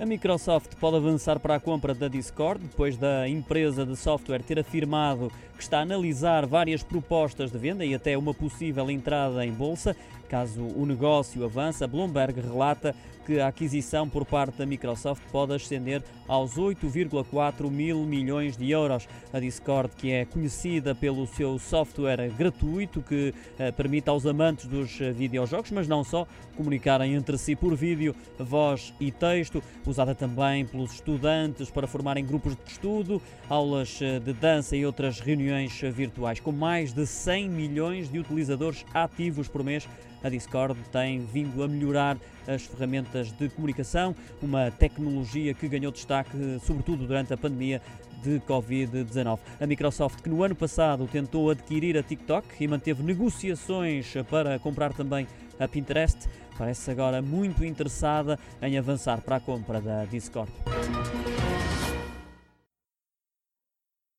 A Microsoft pode avançar para a compra da Discord depois da empresa de software ter afirmado que está a analisar várias propostas de venda e até uma possível entrada em bolsa. Caso o negócio avance, a Bloomberg relata que a aquisição por parte da Microsoft pode ascender aos 8,4 mil milhões de euros. A Discord, que é conhecida pelo seu software gratuito que eh, permite aos amantes dos eh, videojogos, mas não só, comunicarem entre si por vídeo, voz e texto, usada também pelos estudantes para formarem grupos de estudo, aulas eh, de dança e outras reuniões virtuais. Com mais de 100 milhões de utilizadores ativos por mês, a Discord tem vindo a melhorar as ferramentas de comunicação, uma tecnologia que ganhou destaque sobretudo durante a pandemia de Covid-19. A Microsoft, que no ano passado tentou adquirir a TikTok e manteve negociações para comprar também a Pinterest, parece agora muito interessada em avançar para a compra da Discord.